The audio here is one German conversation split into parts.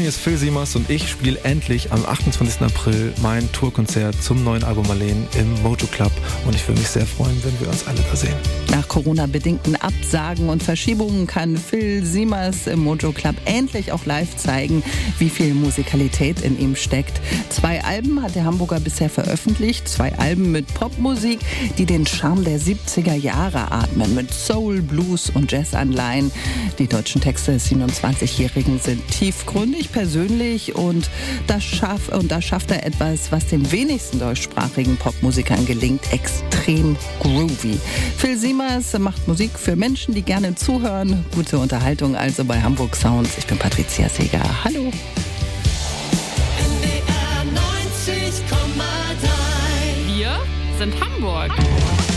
Moin, hier ist Phil Simas und ich spiele endlich am 28. April mein Tourkonzert zum neuen Album Marleen im Moto Club und ich würde mich sehr freuen, wenn wir uns alle da sehen. Nach Corona-bedingten Absagen und Verschiebungen kann Phil Siemers im Mojo Club endlich auch live zeigen, wie viel Musikalität in ihm steckt. Zwei Alben hat der Hamburger bisher veröffentlicht, zwei Alben mit Popmusik, die den Charme der 70er Jahre atmen, mit Soul, Blues und Jazz-Anleihen. Die deutschen Texte des 27-Jährigen sind tiefgründig, persönlich und das, schaff, und das schafft er etwas, was den wenigsten deutschsprachigen Popmusikern gelingt, extrem groovy. Phil Siemers Thomas macht Musik für Menschen, die gerne zuhören. Gute Unterhaltung also bei Hamburg Sounds. Ich bin Patricia Seger. Hallo. Wir sind Hamburg. Hamburg.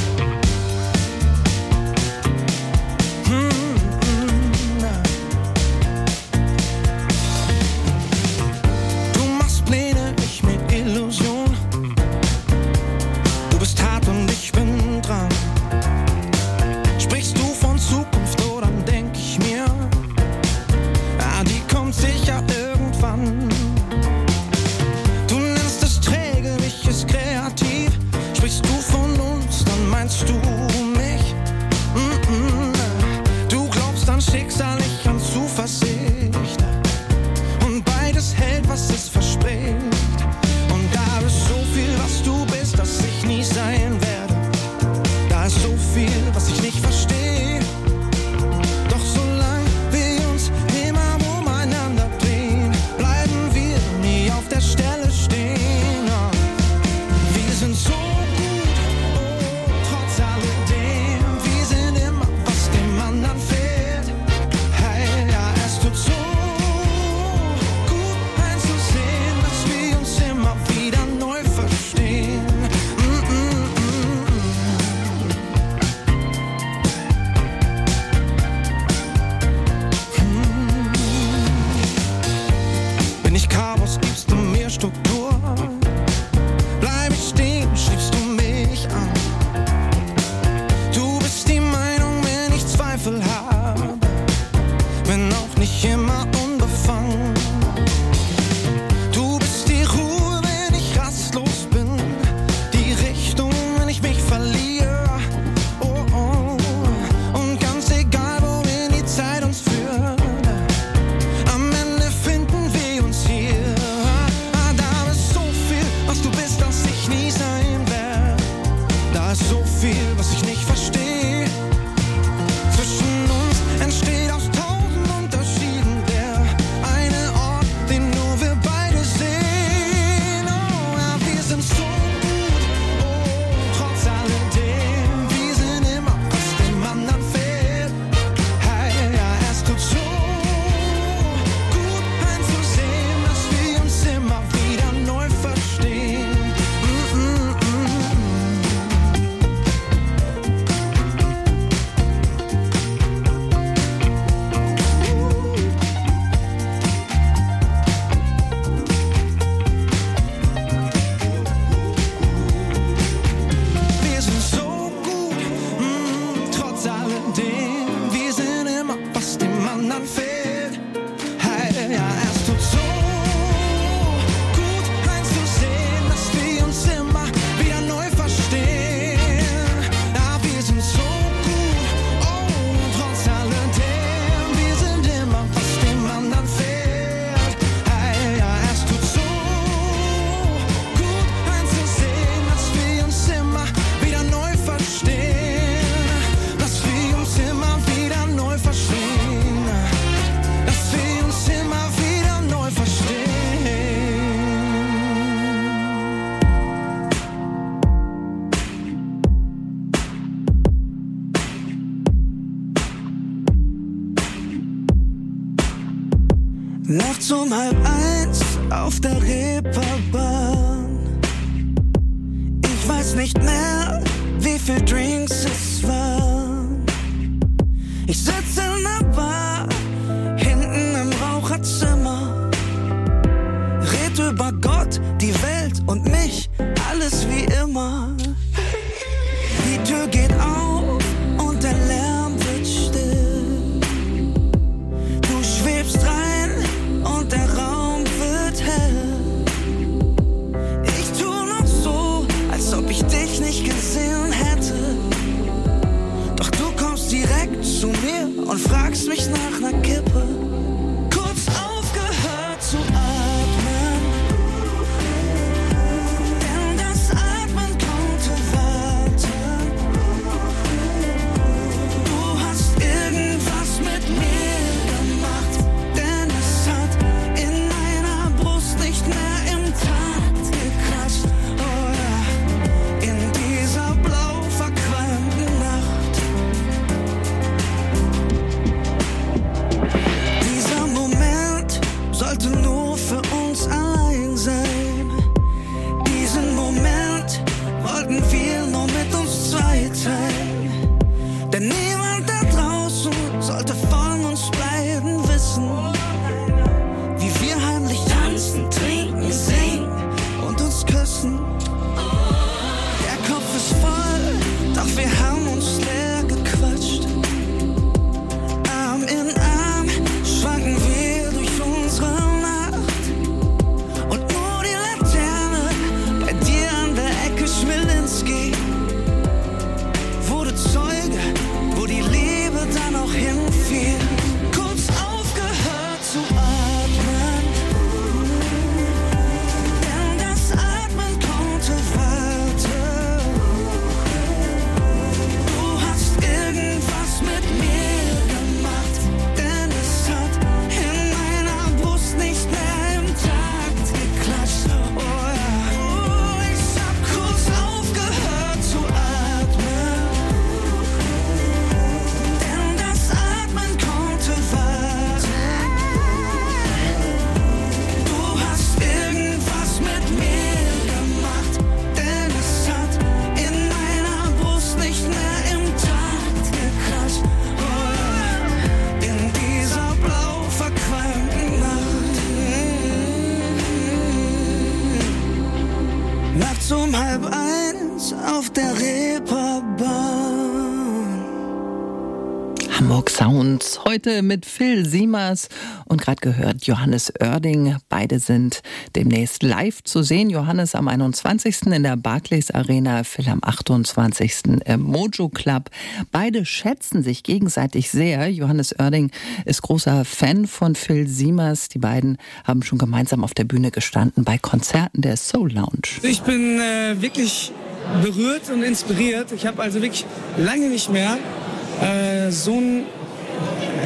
Heute mit Phil Siemers und gerade gehört Johannes Oerding. Beide sind demnächst live zu sehen. Johannes am 21. in der Barclays Arena, Phil am 28. im Mojo Club. Beide schätzen sich gegenseitig sehr. Johannes Oerding ist großer Fan von Phil Siemers. Die beiden haben schon gemeinsam auf der Bühne gestanden bei Konzerten der Soul Lounge. Ich bin äh, wirklich berührt und inspiriert. Ich habe also wirklich lange nicht mehr äh, so einen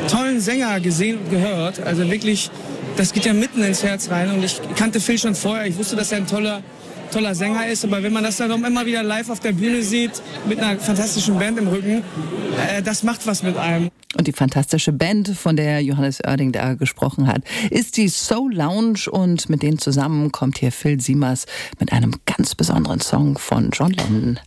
tollen Sänger gesehen und gehört. Also wirklich, das geht ja mitten ins Herz rein. Und ich kannte Phil schon vorher. Ich wusste, dass er ein toller, toller Sänger ist. Aber wenn man das dann auch immer wieder live auf der Bühne sieht, mit einer fantastischen Band im Rücken, äh, das macht was mit einem. Und die fantastische Band, von der Johannes Oerding da gesprochen hat, ist die Soul Lounge und mit denen zusammen kommt hier Phil Siemers mit einem ganz besonderen Song von John Lennon.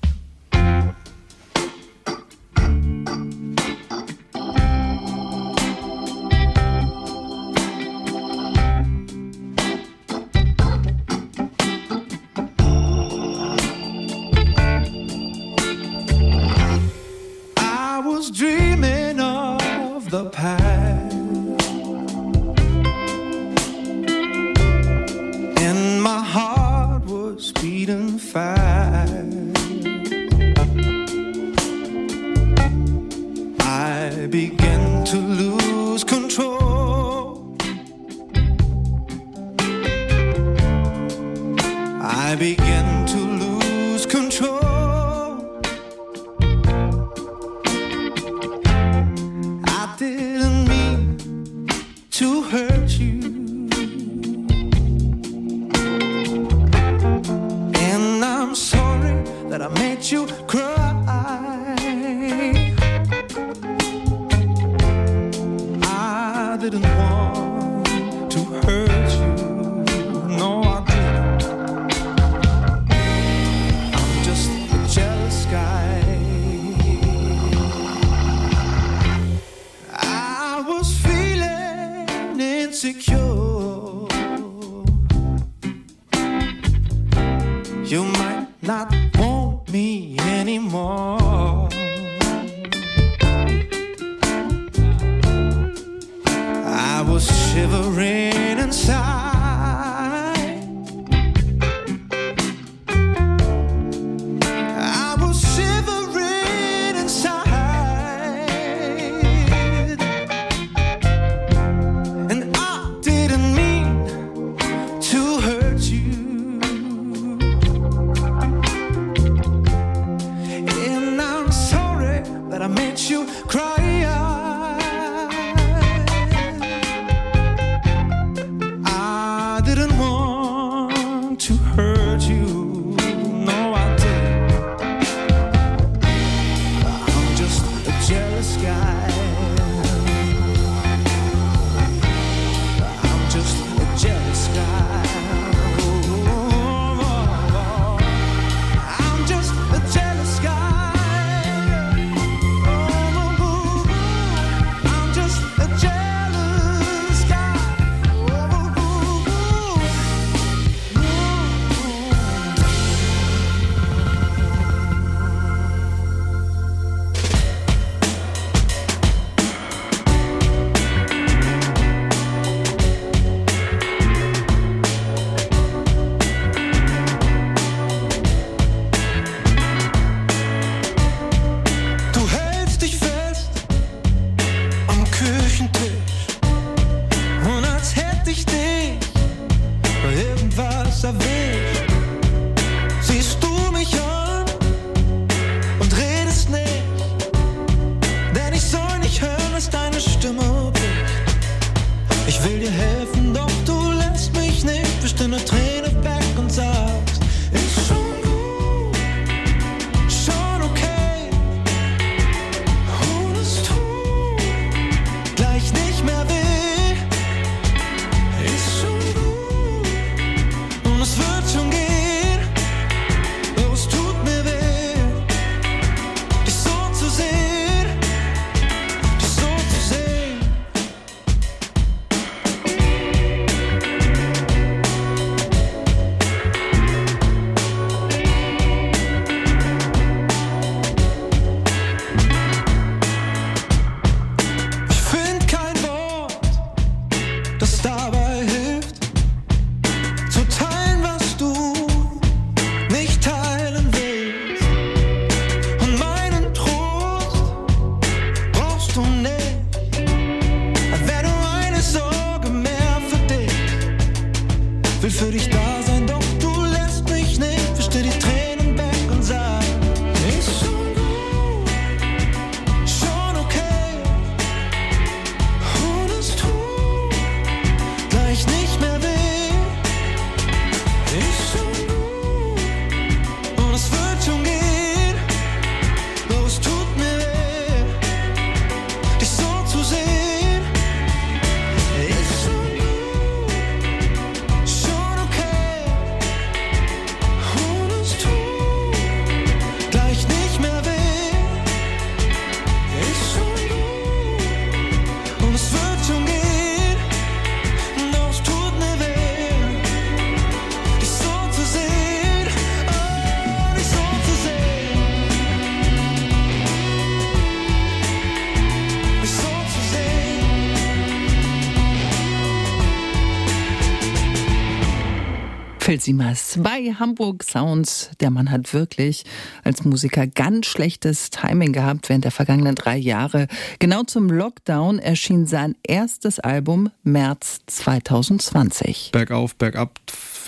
Phil Siemers bei Hamburg Sounds. Der Mann hat wirklich als Musiker ganz schlechtes Timing gehabt während der vergangenen drei Jahre. Genau zum Lockdown erschien sein erstes Album März 2020. Bergauf, bergab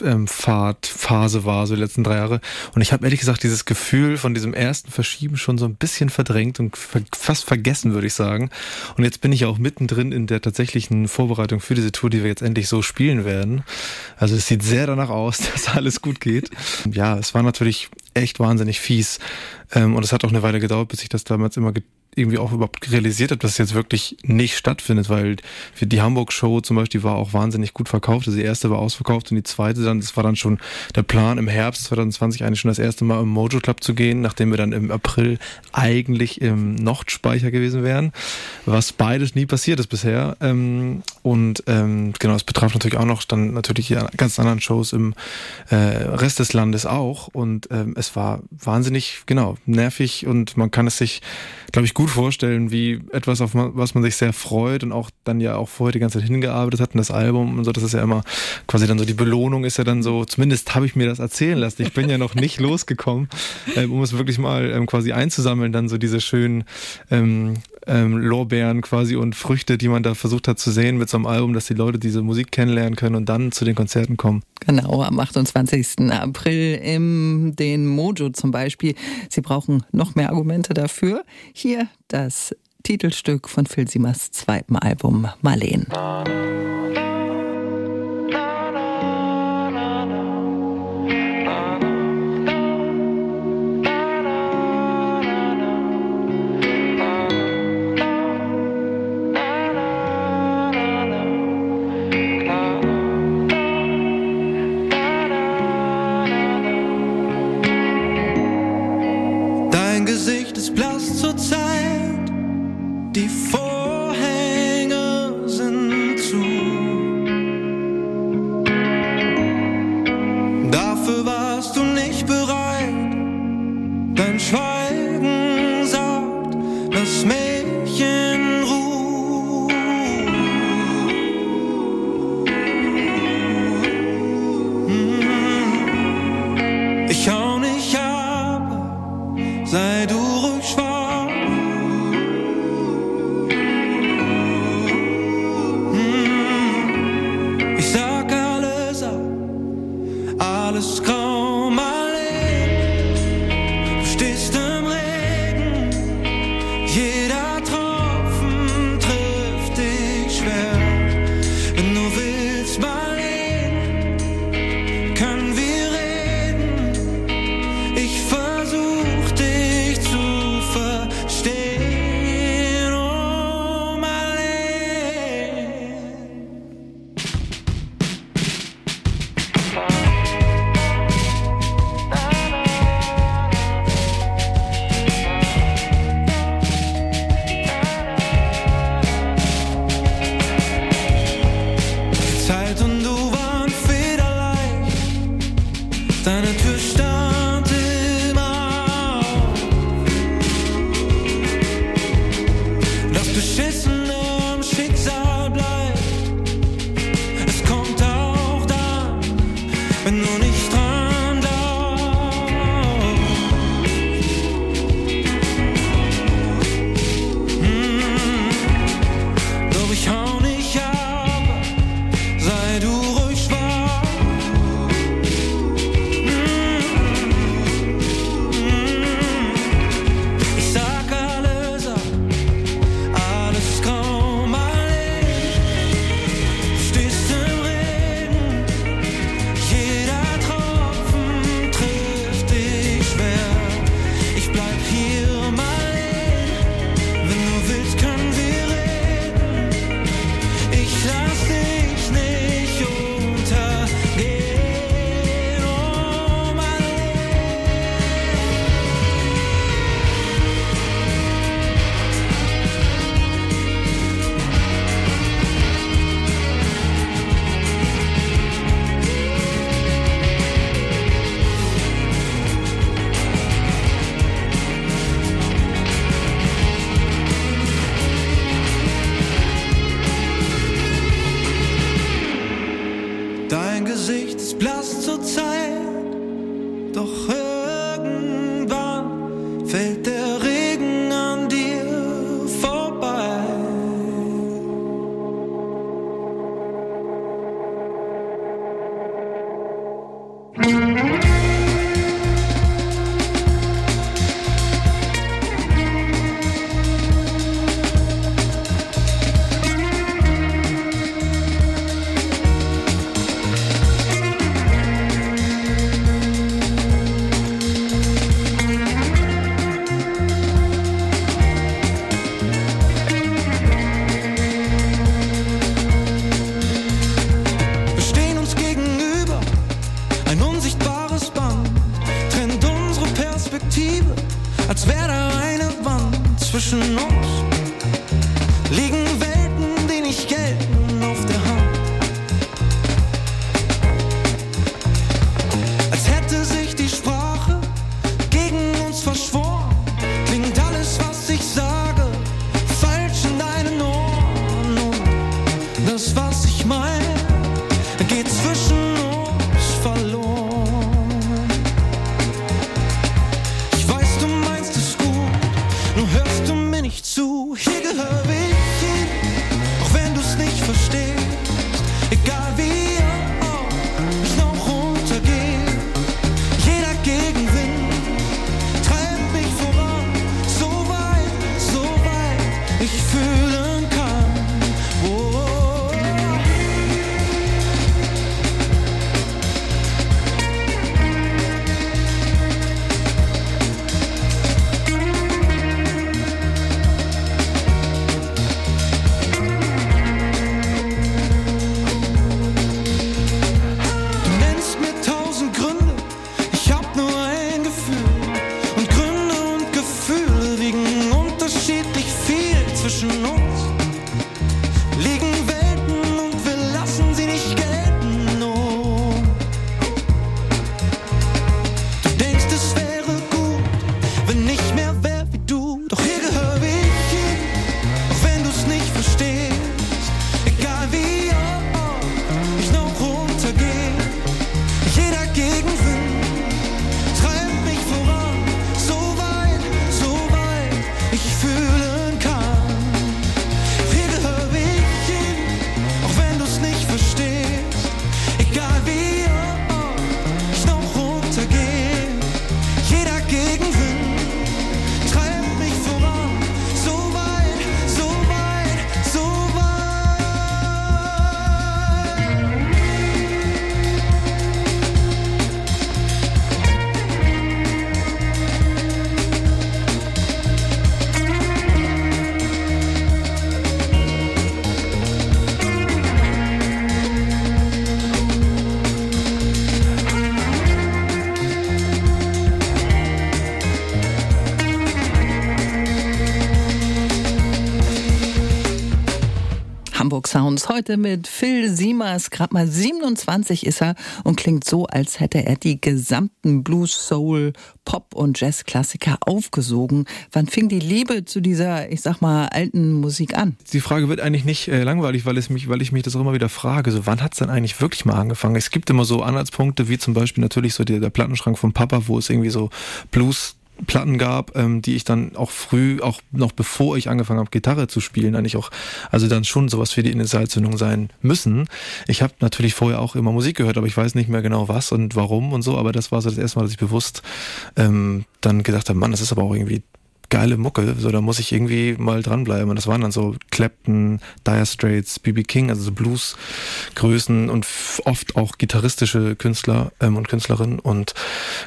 ähm, Fahrt, Phase war so die letzten drei Jahre. Und ich habe ehrlich gesagt dieses Gefühl von diesem ersten Verschieben schon so ein bisschen verdrängt und fast vergessen, würde ich sagen. Und jetzt bin ich auch mittendrin in der tatsächlichen Vorbereitung für diese Tour, die wir jetzt endlich so spielen werden. Also es sieht sehr danach aus, dass alles gut geht. Ja, es war natürlich echt wahnsinnig fies. Ähm, und es hat auch eine Weile gedauert, bis ich das damals immer irgendwie auch überhaupt realisiert habe, dass es jetzt wirklich nicht stattfindet, weil die Hamburg-Show zum Beispiel war auch wahnsinnig gut verkauft. Also die erste war ausverkauft und die zweite dann, das war dann schon der Plan im Herbst 2020 eigentlich schon das erste Mal im Mojo Club zu gehen, nachdem wir dann im April eigentlich im Nordspeicher gewesen wären, was beides nie passiert ist bisher. Ähm, und ähm, genau, es betraf natürlich auch noch dann natürlich die ganz anderen Shows im äh, Rest des Landes auch und ähm, es war wahnsinnig, genau, nervig und man kann es sich, glaube ich, gut vorstellen, wie etwas, auf was man sich sehr freut und auch dann ja auch vorher die ganze Zeit hingearbeitet hat und das Album und so, das ist ja immer quasi dann so, die Belohnung ist ja dann so, zumindest habe ich mir das erzählen lassen. Ich bin ja noch nicht losgekommen, ähm, um es wirklich mal ähm, quasi einzusammeln, dann so diese schönen ähm, ähm, Lorbeeren quasi und Früchte, die man da versucht hat zu sehen mit so einem Album, dass die Leute diese Musik kennenlernen können und dann zu den Konzerten kommen. Genau, am 28. April im den Mojo zum Beispiel. Sie brauchen noch mehr Argumente dafür. Hier das Titelstück von Phil Siemers zweitem Album Marleen. Die Vorhänge sind zu. Dafür warst du nicht bereit. Dein Schweigen sagt, dass mehr. Hörst du mir nicht zu? Sounds. Heute mit Phil Siemers. Gerade mal 27 ist er und klingt so, als hätte er die gesamten Blues, Soul, Pop und Jazz-Klassiker aufgesogen. Wann fing die Liebe zu dieser, ich sag mal, alten Musik an? Die Frage wird eigentlich nicht äh, langweilig, weil, es mich, weil ich mich das auch immer wieder frage. So, wann hat es denn eigentlich wirklich mal angefangen? Es gibt immer so Anhaltspunkte, wie zum Beispiel natürlich so der, der Plattenschrank von Papa, wo es irgendwie so Blues Platten gab, ähm, die ich dann auch früh, auch noch bevor ich angefangen habe, Gitarre zu spielen, eigentlich auch, also dann schon sowas für die Initialzündung sein müssen. Ich habe natürlich vorher auch immer Musik gehört, aber ich weiß nicht mehr genau was und warum und so, aber das war so das erste Mal, dass ich bewusst ähm, dann gedacht habe, Mann, das ist aber auch irgendwie geile Mucke, so da muss ich irgendwie mal dranbleiben. Und das waren dann so Clapton, Dire Straits, BB King, also so Bluesgrößen und oft auch gitarristische Künstler ähm, und Künstlerinnen. Und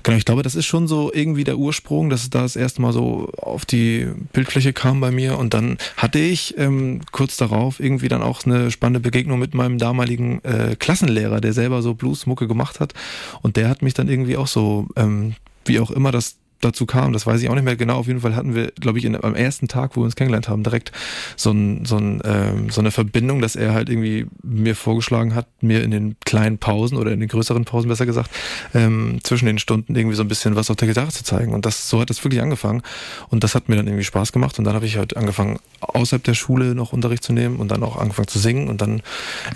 genau, ich glaube, das ist schon so irgendwie der Ursprung, dass da das erste Mal so auf die Bildfläche kam bei mir. Und dann hatte ich ähm, kurz darauf irgendwie dann auch eine spannende Begegnung mit meinem damaligen äh, Klassenlehrer, der selber so Bluesmucke gemacht hat. Und der hat mich dann irgendwie auch so, ähm, wie auch immer das dazu kam, das weiß ich auch nicht mehr genau. Auf jeden Fall hatten wir, glaube ich, in, am ersten Tag, wo wir uns kennengelernt haben, direkt so, ein, so, ein, ähm, so eine Verbindung, dass er halt irgendwie mir vorgeschlagen hat, mir in den kleinen Pausen oder in den größeren Pausen besser gesagt, ähm, zwischen den Stunden irgendwie so ein bisschen was auf der Gitarre zu zeigen. Und das so hat das wirklich angefangen. Und das hat mir dann irgendwie Spaß gemacht. Und dann habe ich halt angefangen, außerhalb der Schule noch Unterricht zu nehmen und dann auch angefangen zu singen und dann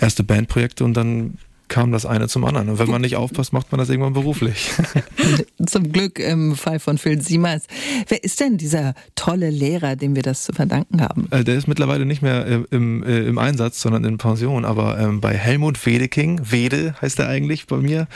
erste Bandprojekte und dann kam das eine zum anderen. Und wenn man nicht aufpasst, macht man das irgendwann beruflich. Zum Glück im Fall von Phil Siemers. Wer ist denn dieser tolle Lehrer, dem wir das zu verdanken haben? Äh, der ist mittlerweile nicht mehr äh, im, äh, im Einsatz, sondern in Pension. Aber ähm, bei Helmut Wedeking, Wede heißt er eigentlich bei mir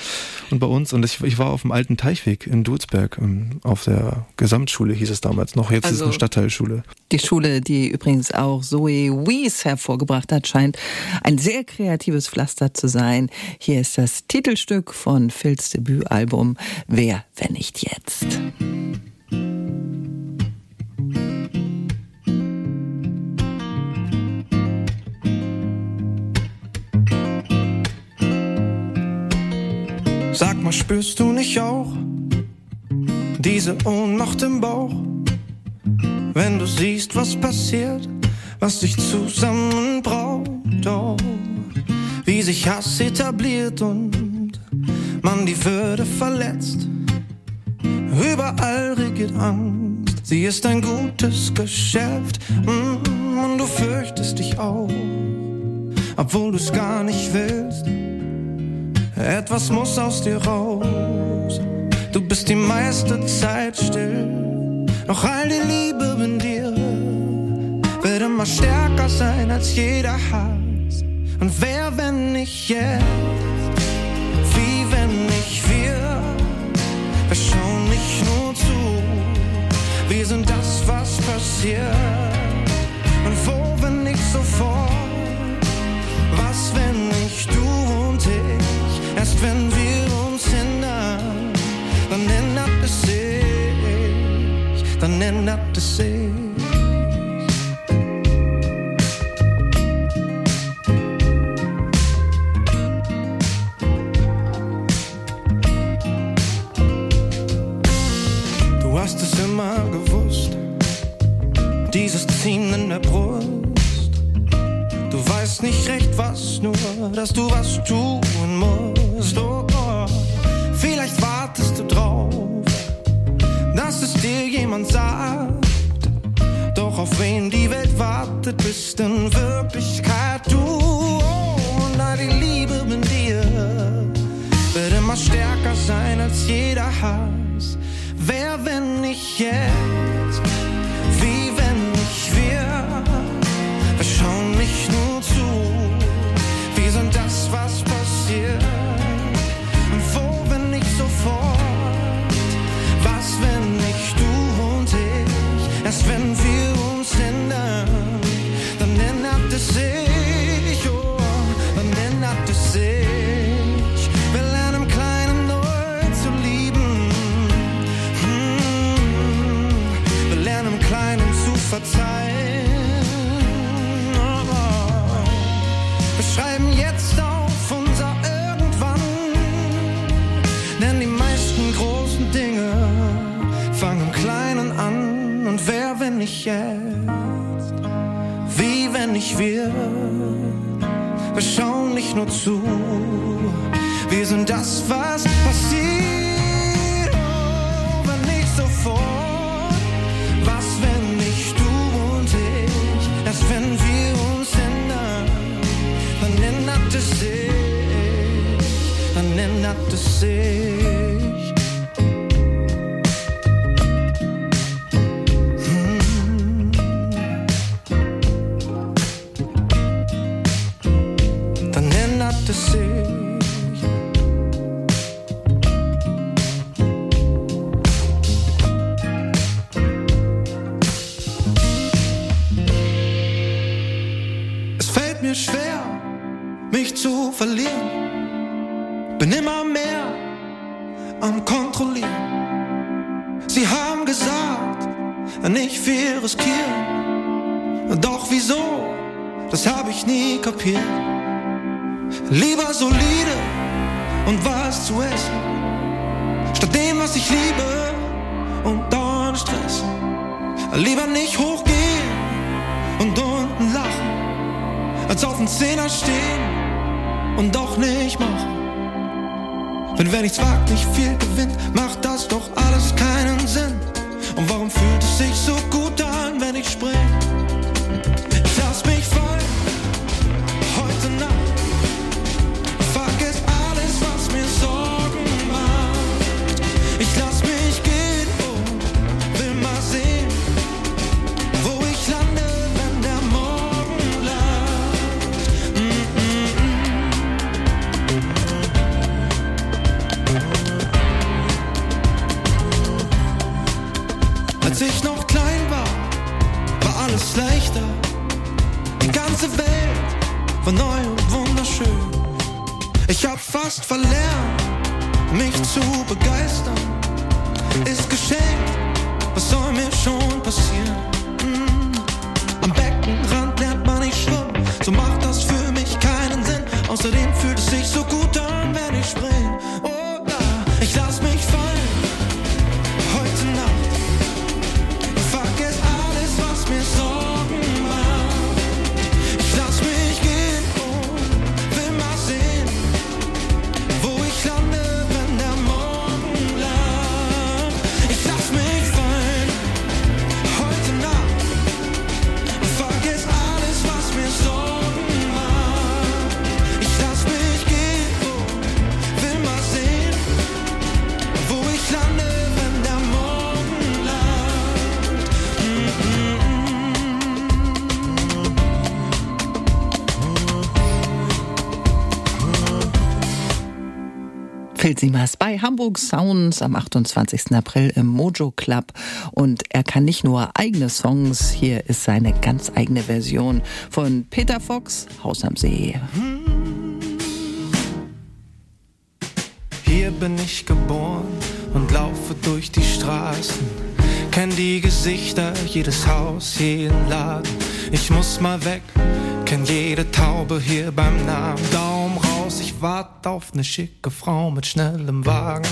und bei uns. Und ich, ich war auf dem alten Teichweg in Dulsberg, ähm, auf der Gesamtschule hieß es damals noch. Jetzt also, ist es eine also Stadtteilschule. Die Schule, die übrigens auch Zoe Wies hervorgebracht hat, scheint ein sehr kreatives Pflaster zu sein. Hier ist das Titelstück von Phils Debütalbum Wer, wenn nicht jetzt? Sag mal, spürst du nicht auch diese Ohnmacht im Bauch? Wenn du siehst, was passiert, was sich zusammenbraut, oh wie sich Hass etabliert und man die Würde verletzt. Überall regiert Angst, sie ist ein gutes Geschäft mm, und du fürchtest dich auch, obwohl du es gar nicht willst. Etwas muss aus dir raus, du bist die meiste Zeit still, doch all die Liebe in dir wird immer stärker sein als jeder Hass. Und wer, nicht jetzt? Wie, wenn nicht wir? Wir schauen nicht nur zu, wir sind das, was passiert. Und wo, wenn nicht sofort? Was, wenn nicht du und ich? Erst wenn wir uns ändern, dann ändert es sich, dann ändert es sich. Nicht was, nur dass du was tun musst. Oh, oh. Vielleicht wartest du drauf, dass es dir jemand sagt. Doch auf wen die Welt wartet, bist in Wirklichkeit du. Oh, und all die Liebe in dir wird immer stärker sein als jeder Hass. Wer, wenn nicht jetzt? fast jetzt? Wie wenn nicht wir? wir schauen nicht nur zu. Wir sind das, was passiert, oh, wenn nicht sofort. Was, wenn nicht du und ich, erst wenn wir uns ändern, dann ändert es sich, dann ändert es sich. Phil Siemers bei Hamburg Sounds am 28. April im Mojo Club. Und er kann nicht nur eigene Songs, hier ist seine ganz eigene Version von Peter Fox, Haus am See. Hier bin ich geboren und laufe durch die Straßen. Kenn die Gesichter, jedes Haus, jeden Laden. Ich muss mal weg, kenn jede Taube hier beim Namen. Daumen ich warte auf ne schicke Frau mit schnellem Wagen.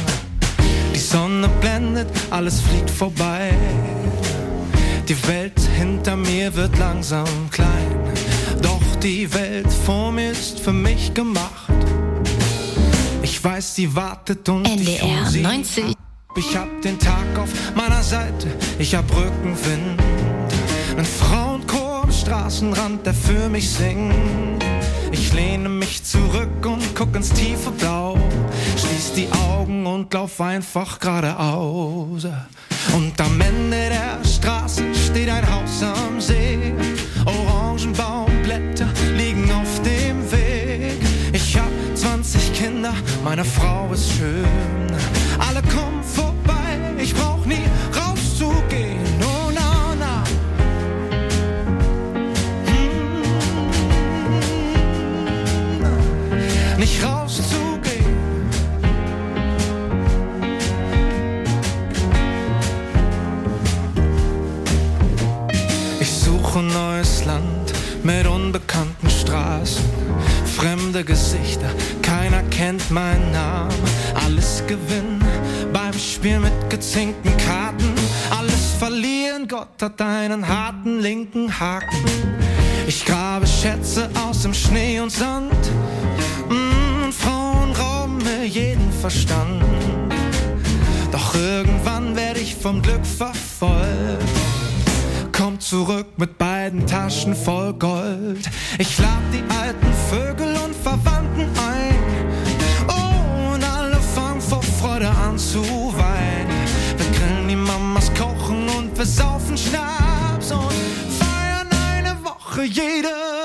Die Sonne blendet, alles fliegt vorbei. Die Welt hinter mir wird langsam klein. Doch die Welt vor mir ist für mich gemacht. Ich weiß, sie wartet und ich NDR hol sie 90. ab. Ich hab den Tag auf meiner Seite, ich hab Rückenwind. Ein Frauenchor am Straßenrand, der für mich singt. Ich lehne mich zurück und guck ins tiefe Blau. Schließ die Augen und lauf einfach geradeaus. Und am Ende der Straße steht ein Haus am See. Orangenbaumblätter liegen auf dem Weg. Ich hab 20 Kinder, meine Frau ist schön. Fremde Gesichter, keiner kennt meinen Namen. Alles gewinnen beim Spiel mit gezinkten Karten, alles verlieren, Gott hat einen harten linken Haken. Ich grabe Schätze aus dem Schnee und Sand. Mm, Frauen rauben mir jeden Verstand. Doch irgendwann werde ich vom Glück verfolgt. Komm zurück mit beiden Taschen voll Gold. Ich lad die alten Vögel und Verwandten ein. Oh, und alle fangen vor Freude an zu weinen. Wir grillen die Mamas kochen und wir saufen Schnaps und feiern eine Woche jede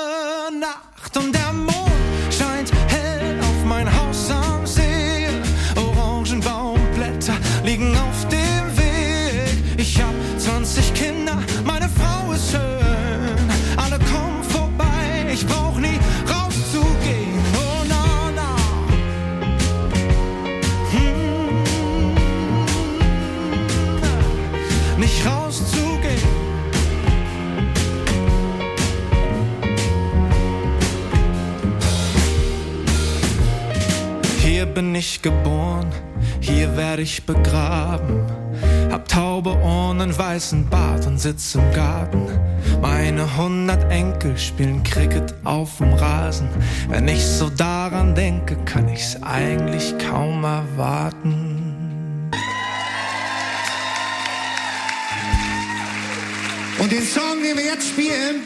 bin ich geboren, hier werde ich begraben. Hab taube Ohren, einen weißen Bart und sitz im Garten. Meine hundert Enkel spielen Cricket auf dem Rasen. Wenn ich so daran denke, kann ich's eigentlich kaum erwarten. Und den Song, den wir jetzt spielen,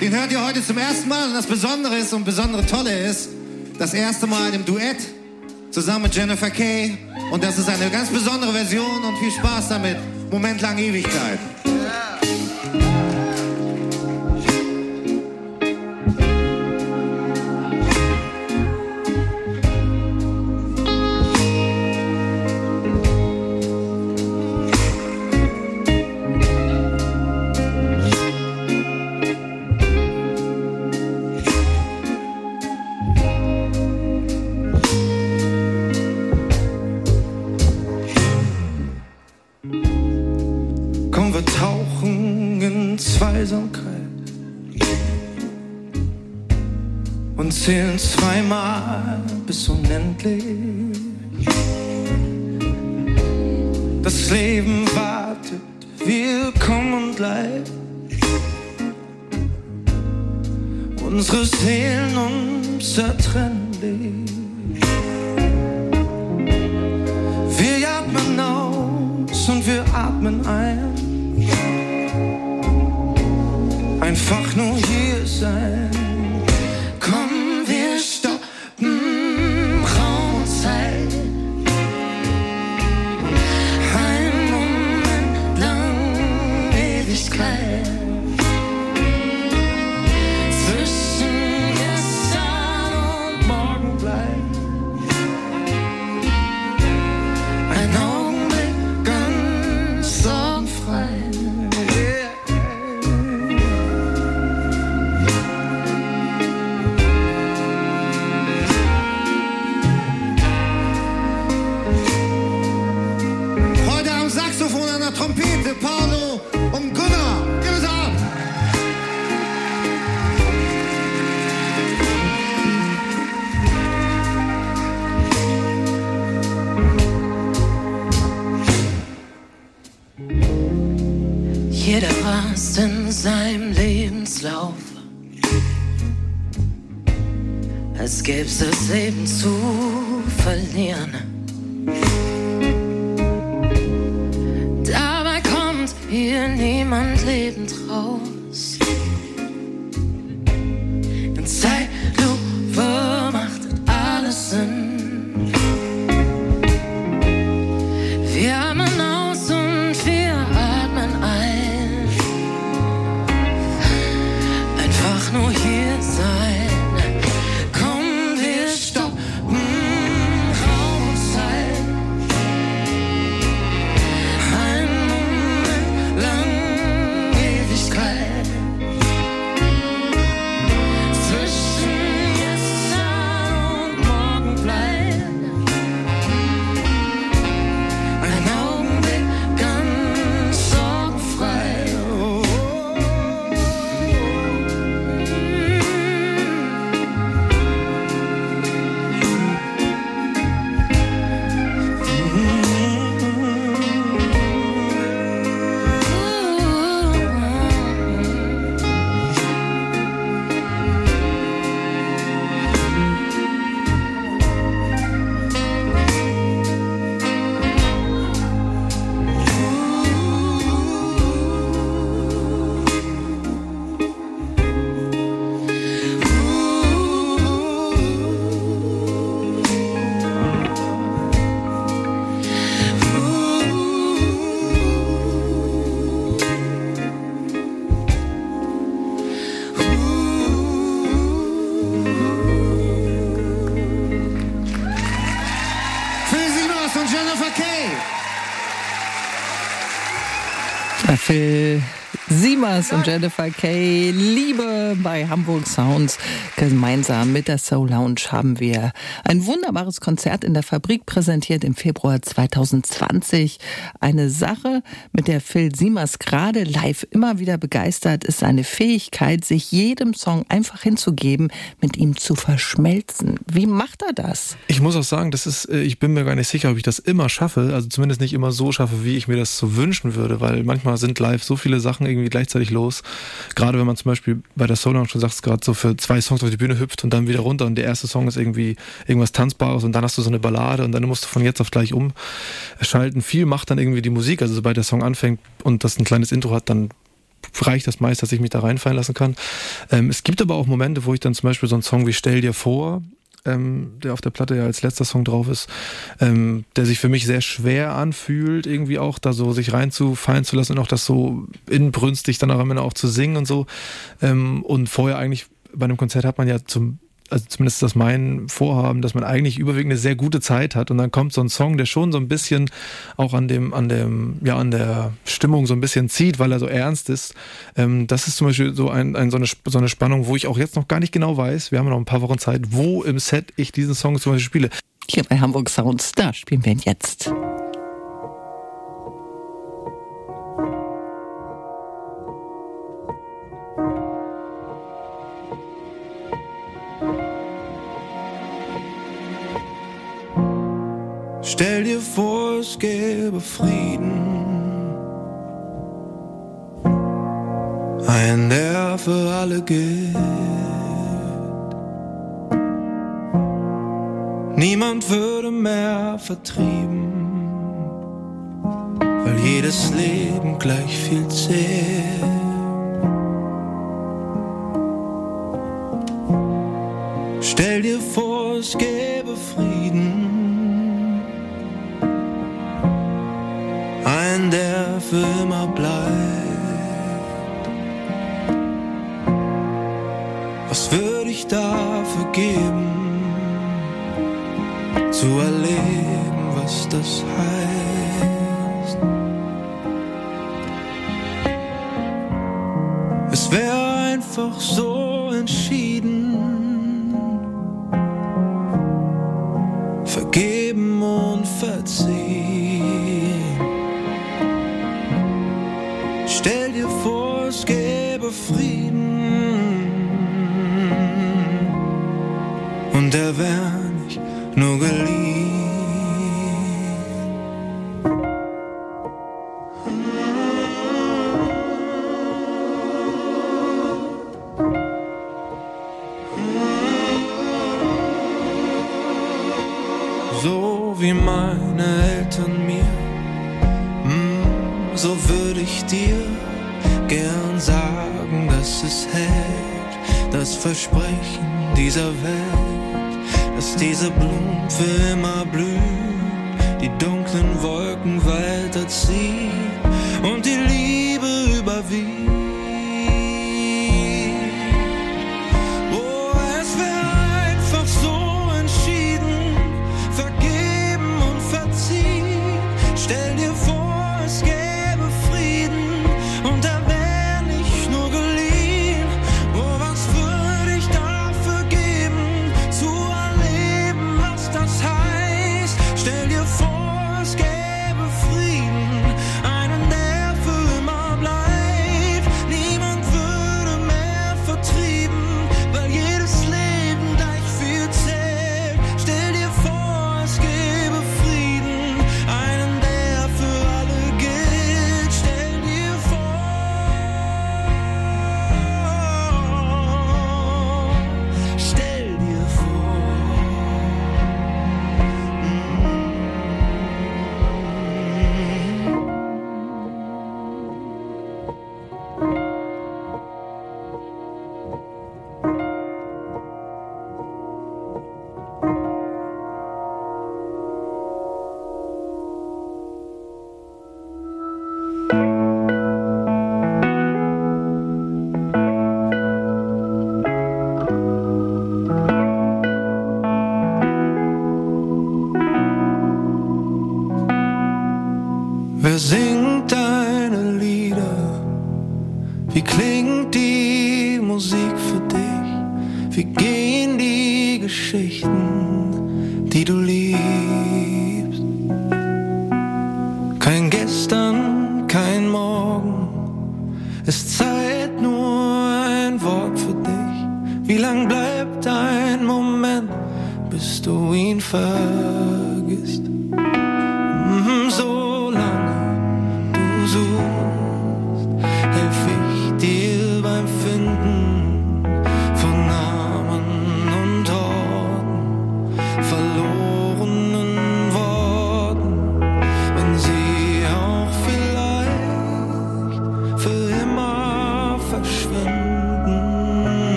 den hört ihr heute zum ersten Mal. Und das Besondere ist und besondere Tolle ist, das erste Mal im Duett zusammen mit Jennifer Kay. Und das ist eine ganz besondere Version und viel Spaß damit. Moment lang Ewigkeit. Zweimal bis unendlich. Das Leben zu verlieren. Siemers und Jennifer Kay. Liebe bei Hamburg Sounds. Gemeinsam mit der Soul Lounge haben wir ein wunderbares Konzert in der Fabrik präsentiert im Februar 2020. Eine Sache, mit der Phil Siemers gerade live immer wieder begeistert, ist seine Fähigkeit, sich jedem Song einfach hinzugeben, mit ihm zu verschmelzen. Wie macht er das? Ich muss auch sagen, das ist, äh, ich bin mir gar nicht sicher, ob ich das immer schaffe. Also zumindest nicht immer so schaffe, wie ich mir das so wünschen würde, weil manchmal sind live so viele Sachen irgendwie gleichzeitig los. Gerade wenn man zum Beispiel bei der Solo schon sagt, gerade so für zwei Songs auf die Bühne hüpft und dann wieder runter und der erste Song ist irgendwie irgendwas Tanzbares und dann hast du so eine Ballade und dann musst du von jetzt auf gleich umschalten. Viel macht dann irgendwie die Musik. Also sobald der Song anfängt und das ein kleines Intro hat, dann reicht das meist, dass ich mich da reinfallen lassen kann. Ähm, es gibt aber auch Momente, wo ich dann zum Beispiel so einen Song wie Stell dir vor ähm, der auf der Platte ja als letzter Song drauf ist, ähm, der sich für mich sehr schwer anfühlt, irgendwie auch da so sich reinzufallen zu lassen und auch das so inbrünstig dann auch am Ende auch zu singen und so. Ähm, und vorher eigentlich bei einem Konzert hat man ja zum also zumindest das mein Vorhaben, dass man eigentlich überwiegend eine sehr gute Zeit hat und dann kommt so ein Song, der schon so ein bisschen auch an dem, an dem, ja, an der Stimmung so ein bisschen zieht, weil er so ernst ist. Ähm, das ist zum Beispiel so, ein, ein, so, eine, so eine Spannung, wo ich auch jetzt noch gar nicht genau weiß, wir haben noch ein paar Wochen Zeit, wo im Set ich diesen Song zum Beispiel spiele. Hier bei Hamburg Sounds, da spielen wir ihn jetzt. Stell dir vor, es gäbe Frieden. Ein, der für alle gilt. Niemand würde mehr vertrieben, weil jedes Leben gleich viel zählt. Stell dir vor, es gäbe Frieden. Für immer bleibt. Was würde ich dafür geben, zu erleben, was das heißt? Es wäre einfach so entschieden. Vergeben und verziehen. Dieser Welt, dass diese Blumen für immer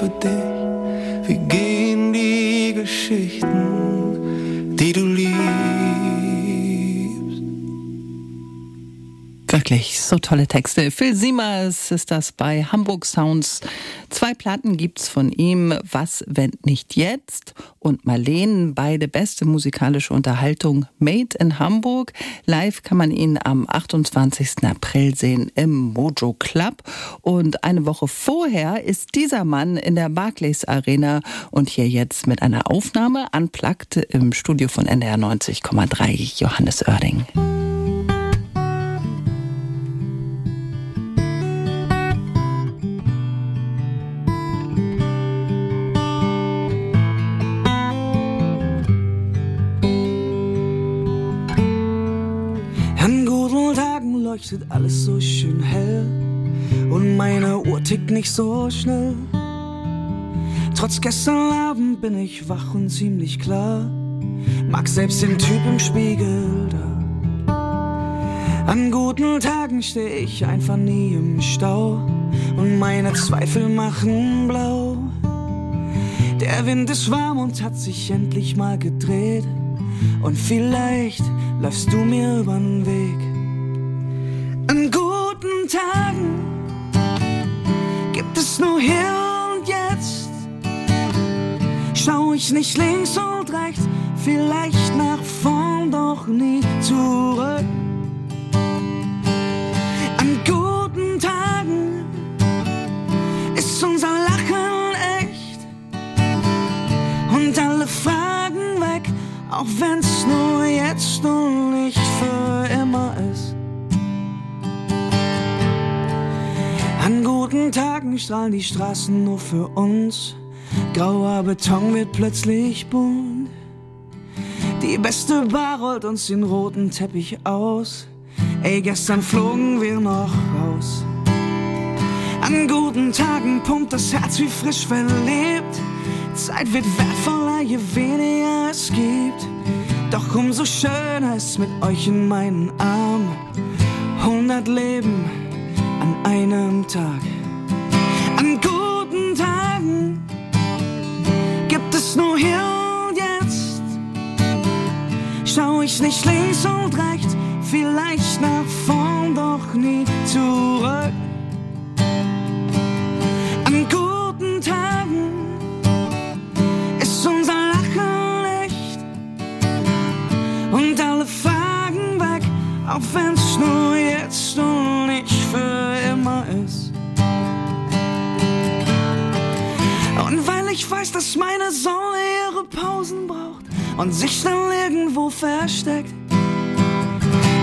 Musik für so tolle Texte. Phil Siemers ist das bei Hamburg Sounds. Zwei Platten gibt's von ihm. Was, wenn nicht jetzt? Und Marleen, beide beste musikalische Unterhaltung made in Hamburg. Live kann man ihn am 28. April sehen im Mojo Club. Und eine Woche vorher ist dieser Mann in der Barclays Arena und hier jetzt mit einer Aufnahme unplugged im Studio von NDR 90,3 Johannes Oerding. Leuchtet alles so schön hell und meine Uhr tickt nicht so schnell. Trotz gestern Abend bin ich wach und ziemlich klar, mag selbst den Typ im Spiegel da. An guten Tagen steh ich einfach nie im Stau und meine Zweifel machen blau. Der Wind ist warm und hat sich endlich mal gedreht. Und vielleicht läufst du mir übern Weg. Tagen gibt es nur hier und jetzt. Schau ich nicht links und rechts, vielleicht nach vorn, doch nie zurück. An guten strahlen die Straßen nur für uns. Grauer Beton wird plötzlich bunt. Die beste Bar rollt uns den roten Teppich aus. Ey, gestern flogen wir noch raus. An guten Tagen pumpt das Herz wie frisch verlebt. Zeit wird wertvoller, je weniger es gibt. Doch umso schöner ist mit euch in meinen Armen. hundert Leben an einem Tag. An guten Tagen gibt es nur hier und jetzt. Schau ich nicht links und rechts, vielleicht nach vorn, doch nie zurück. An guten Tagen ist unser Lachen echt und alle Fragen weg, auch wenn's nur jetzt und nicht für ich weiß, dass meine Sonne ihre Pausen braucht und sich dann irgendwo versteckt,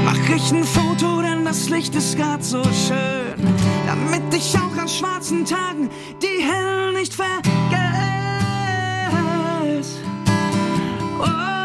mach ich ein Foto, denn das Licht ist grad so schön, damit ich auch an schwarzen Tagen die hellen nicht vergesse. Oh,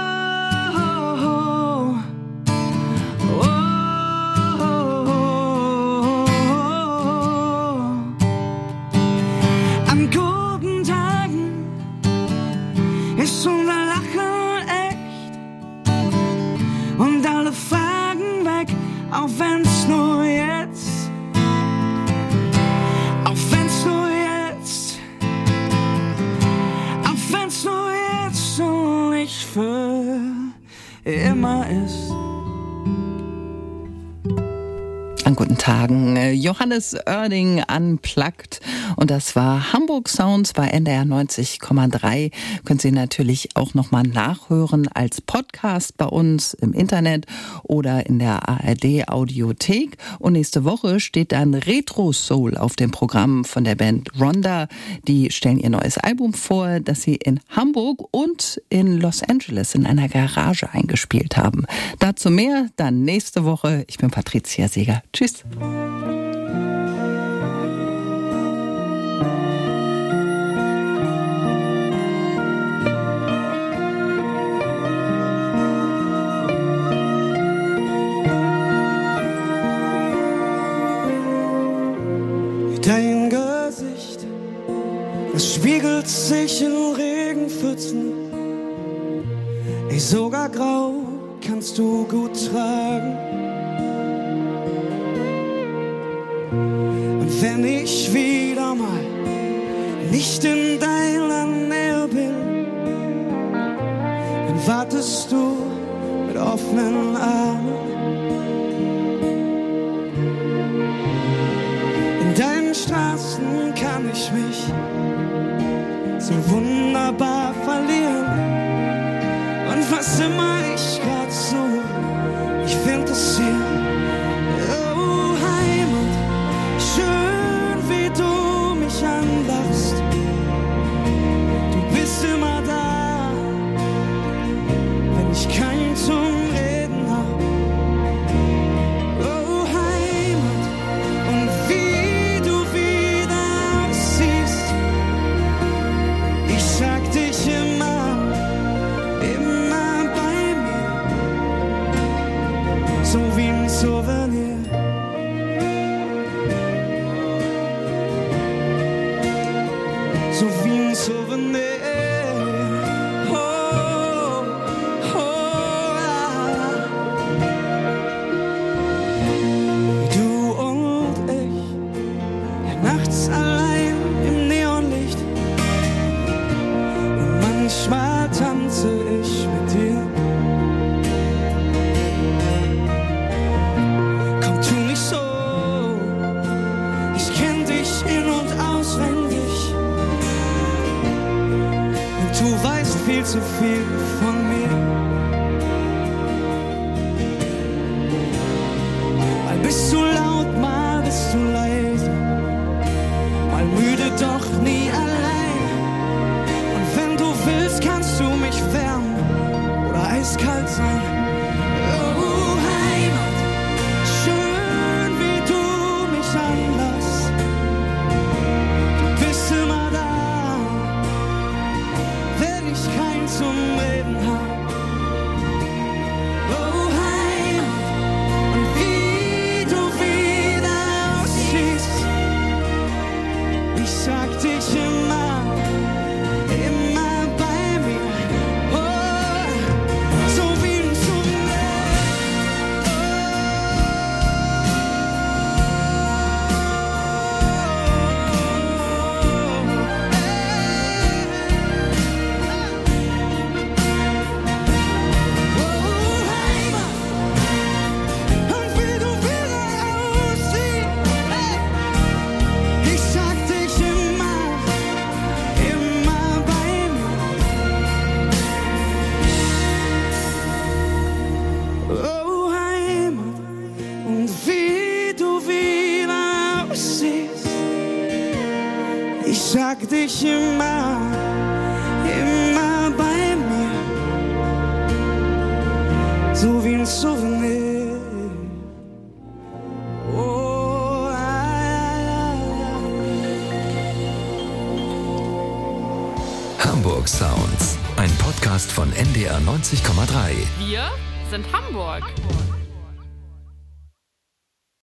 Johannes Oerding unplugged. Und das war Hamburg Sounds bei NDR 90,3. Können Sie natürlich auch nochmal nachhören als Podcast bei uns im Internet oder in der ARD Audiothek. Und nächste Woche steht dann Retro Soul auf dem Programm von der Band Ronda. Die stellen ihr neues Album vor, das sie in Hamburg und in Los Angeles in einer Garage eingespielt haben. Dazu mehr dann nächste Woche. Ich bin Patricia Seeger. Tschüss. Spiegelt sich in Regenpfützen. Ey, sogar grau kannst du gut tragen. Und wenn ich wieder mal nicht in deiner Nähe bin, dann wartest du mit offenen Armen. Wunderbar